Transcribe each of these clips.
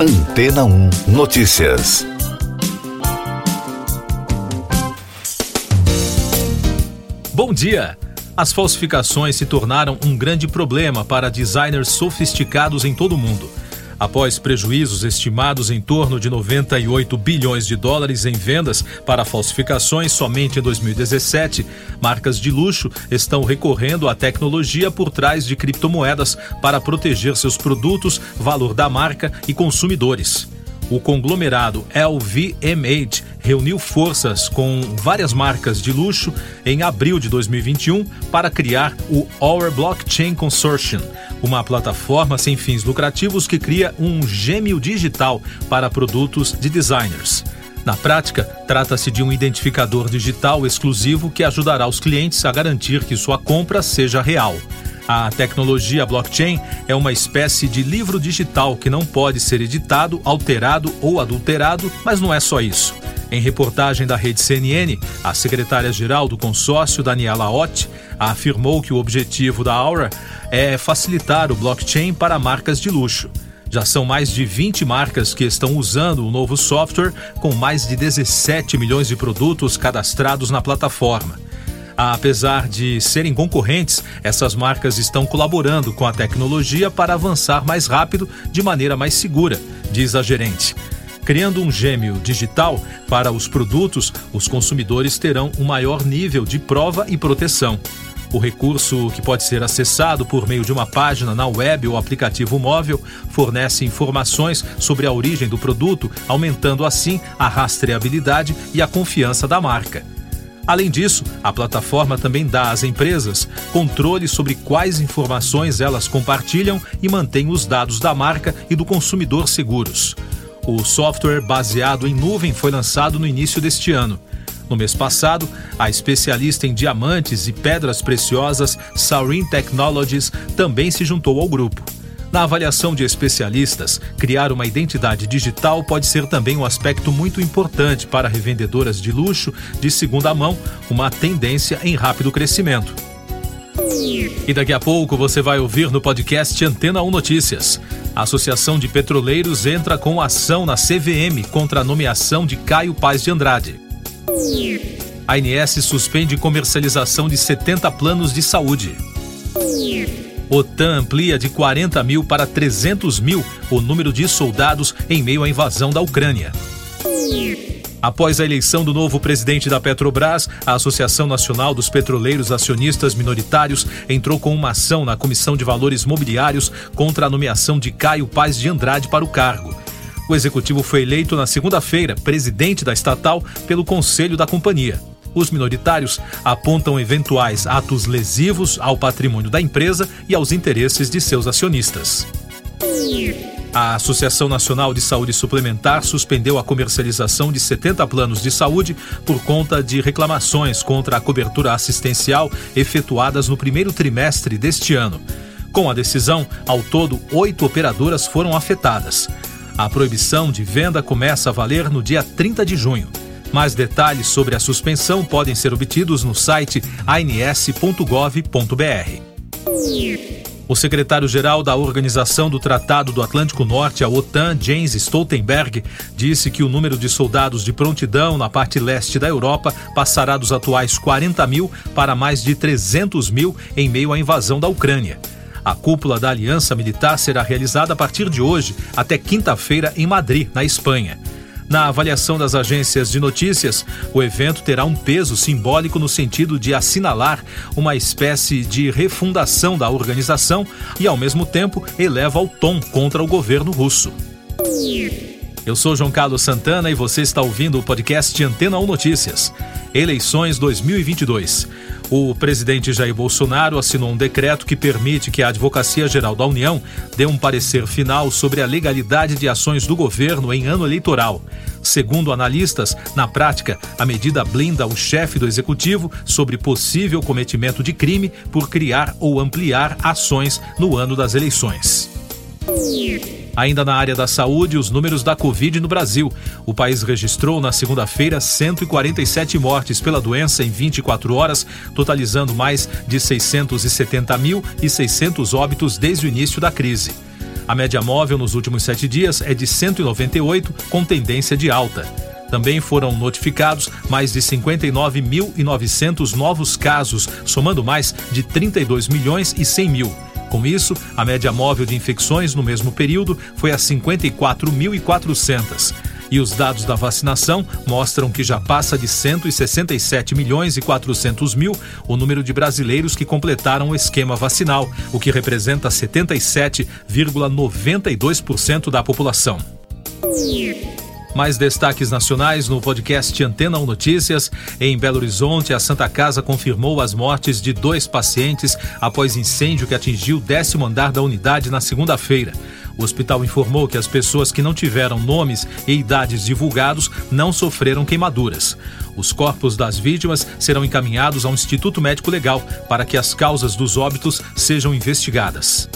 Antena 1 Notícias. Bom dia! As falsificações se tornaram um grande problema para designers sofisticados em todo o mundo. Após prejuízos estimados em torno de 98 bilhões de dólares em vendas para falsificações somente em 2017, marcas de luxo estão recorrendo à tecnologia por trás de criptomoedas para proteger seus produtos, valor da marca e consumidores. O conglomerado LVMH reuniu forças com várias marcas de luxo em abril de 2021 para criar o Our Blockchain Consortium, uma plataforma sem fins lucrativos que cria um gêmeo digital para produtos de designers. Na prática, trata-se de um identificador digital exclusivo que ajudará os clientes a garantir que sua compra seja real. A tecnologia blockchain é uma espécie de livro digital que não pode ser editado, alterado ou adulterado, mas não é só isso. Em reportagem da rede CNN, a secretária-geral do consórcio, Daniela Ott, afirmou que o objetivo da Aura é facilitar o blockchain para marcas de luxo. Já são mais de 20 marcas que estão usando o novo software, com mais de 17 milhões de produtos cadastrados na plataforma. Apesar de serem concorrentes, essas marcas estão colaborando com a tecnologia para avançar mais rápido de maneira mais segura, diz a gerente. Criando um gêmeo digital para os produtos, os consumidores terão um maior nível de prova e proteção. O recurso, que pode ser acessado por meio de uma página na web ou aplicativo móvel, fornece informações sobre a origem do produto, aumentando assim a rastreabilidade e a confiança da marca. Além disso, a plataforma também dá às empresas controle sobre quais informações elas compartilham e mantém os dados da marca e do consumidor seguros. O software baseado em nuvem foi lançado no início deste ano. No mês passado, a especialista em diamantes e pedras preciosas Saurin Technologies também se juntou ao grupo. Na avaliação de especialistas, criar uma identidade digital pode ser também um aspecto muito importante para revendedoras de luxo de segunda mão, uma tendência em rápido crescimento. E daqui a pouco você vai ouvir no podcast Antena 1 Notícias. A Associação de Petroleiros entra com ação na CVM contra a nomeação de Caio Paz de Andrade. A INS suspende comercialização de 70 planos de saúde. OTAN amplia de 40 mil para 300 mil o número de soldados em meio à invasão da Ucrânia. Após a eleição do novo presidente da Petrobras, a Associação Nacional dos Petroleiros Acionistas Minoritários entrou com uma ação na Comissão de Valores Mobiliários contra a nomeação de Caio Paz de Andrade para o cargo. O executivo foi eleito na segunda-feira presidente da estatal pelo Conselho da Companhia. Os minoritários apontam eventuais atos lesivos ao patrimônio da empresa e aos interesses de seus acionistas. A Associação Nacional de Saúde Suplementar suspendeu a comercialização de 70 planos de saúde por conta de reclamações contra a cobertura assistencial efetuadas no primeiro trimestre deste ano. Com a decisão, ao todo, oito operadoras foram afetadas. A proibição de venda começa a valer no dia 30 de junho. Mais detalhes sobre a suspensão podem ser obtidos no site ans.gov.br. O secretário-geral da Organização do Tratado do Atlântico Norte, a OTAN, James Stoltenberg, disse que o número de soldados de prontidão na parte leste da Europa passará dos atuais 40 mil para mais de 300 mil em meio à invasão da Ucrânia. A cúpula da Aliança Militar será realizada a partir de hoje até quinta-feira em Madrid, na Espanha. Na avaliação das agências de notícias, o evento terá um peso simbólico no sentido de assinalar uma espécie de refundação da organização e, ao mesmo tempo, eleva o tom contra o governo russo. Eu sou João Carlos Santana e você está ouvindo o podcast Antena 1 Notícias. Eleições 2022. O presidente Jair Bolsonaro assinou um decreto que permite que a Advocacia Geral da União dê um parecer final sobre a legalidade de ações do governo em ano eleitoral. Segundo analistas, na prática, a medida blinda o chefe do executivo sobre possível cometimento de crime por criar ou ampliar ações no ano das eleições. Ainda na área da saúde, os números da Covid no Brasil. O país registrou na segunda-feira 147 mortes pela doença em 24 horas, totalizando mais de 670.600 óbitos desde o início da crise. A média móvel nos últimos sete dias é de 198, com tendência de alta. Também foram notificados mais de 59.900 novos casos, somando mais de 32 milhões e 100 mil. Com isso, a média móvel de infecções no mesmo período foi a 54.400. E os dados da vacinação mostram que já passa de 167 milhões e 400 mil o número de brasileiros que completaram o esquema vacinal, o que representa 77,92% da população. Mais destaques nacionais no podcast Antena 1 Notícias. Em Belo Horizonte, a Santa Casa confirmou as mortes de dois pacientes após incêndio que atingiu o décimo andar da unidade na segunda-feira. O hospital informou que as pessoas que não tiveram nomes e idades divulgados não sofreram queimaduras. Os corpos das vítimas serão encaminhados ao Instituto Médico Legal para que as causas dos óbitos sejam investigadas.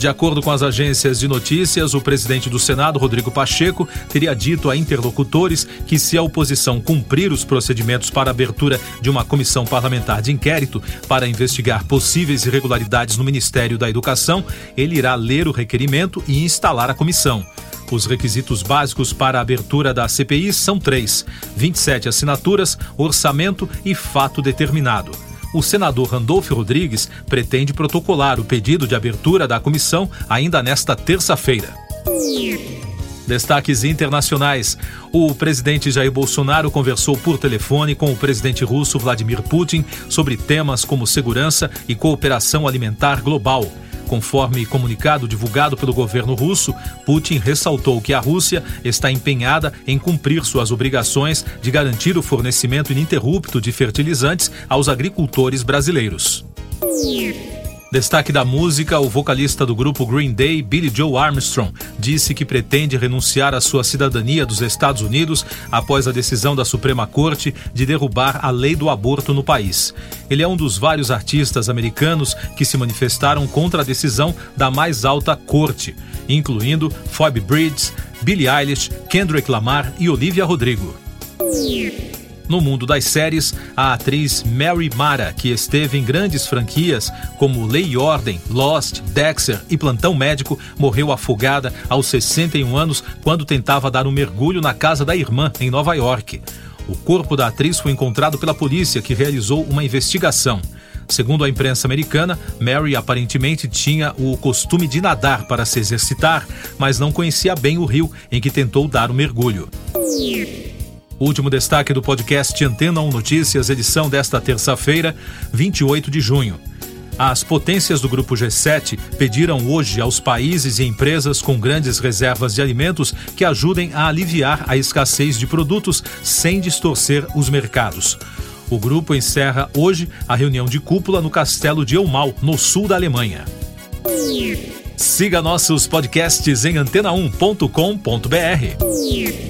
De acordo com as agências de notícias, o presidente do Senado, Rodrigo Pacheco, teria dito a interlocutores que, se a oposição cumprir os procedimentos para abertura de uma comissão parlamentar de inquérito para investigar possíveis irregularidades no Ministério da Educação, ele irá ler o requerimento e instalar a comissão. Os requisitos básicos para a abertura da CPI são três: 27 assinaturas, orçamento e fato determinado o senador Randolfo Rodrigues pretende protocolar o pedido de abertura da comissão ainda nesta terça-feira. Destaques internacionais. O presidente Jair Bolsonaro conversou por telefone com o presidente russo Vladimir Putin sobre temas como segurança e cooperação alimentar global. Conforme comunicado divulgado pelo governo russo, Putin ressaltou que a Rússia está empenhada em cumprir suas obrigações de garantir o fornecimento ininterrupto de fertilizantes aos agricultores brasileiros. Destaque da música, o vocalista do grupo Green Day, Billy Joe Armstrong, disse que pretende renunciar à sua cidadania dos Estados Unidos após a decisão da Suprema Corte de derrubar a lei do aborto no país. Ele é um dos vários artistas americanos que se manifestaram contra a decisão da mais alta corte, incluindo Phoebe Bridges, Billie Eilish, Kendrick Lamar e Olivia Rodrigo. No mundo das séries, a atriz Mary Mara, que esteve em grandes franquias como Lei e Ordem, Lost, Dexter e Plantão Médico, morreu afogada aos 61 anos quando tentava dar um mergulho na casa da irmã em Nova York. O corpo da atriz foi encontrado pela polícia, que realizou uma investigação. Segundo a imprensa americana, Mary aparentemente tinha o costume de nadar para se exercitar, mas não conhecia bem o rio em que tentou dar o mergulho. Último destaque do podcast Antena 1 Notícias, edição desta terça-feira, 28 de junho. As potências do Grupo G7 pediram hoje aos países e empresas com grandes reservas de alimentos que ajudem a aliviar a escassez de produtos sem distorcer os mercados. O grupo encerra hoje a reunião de cúpula no castelo de Elmau, no sul da Alemanha. Siga nossos podcasts em antena1.com.br.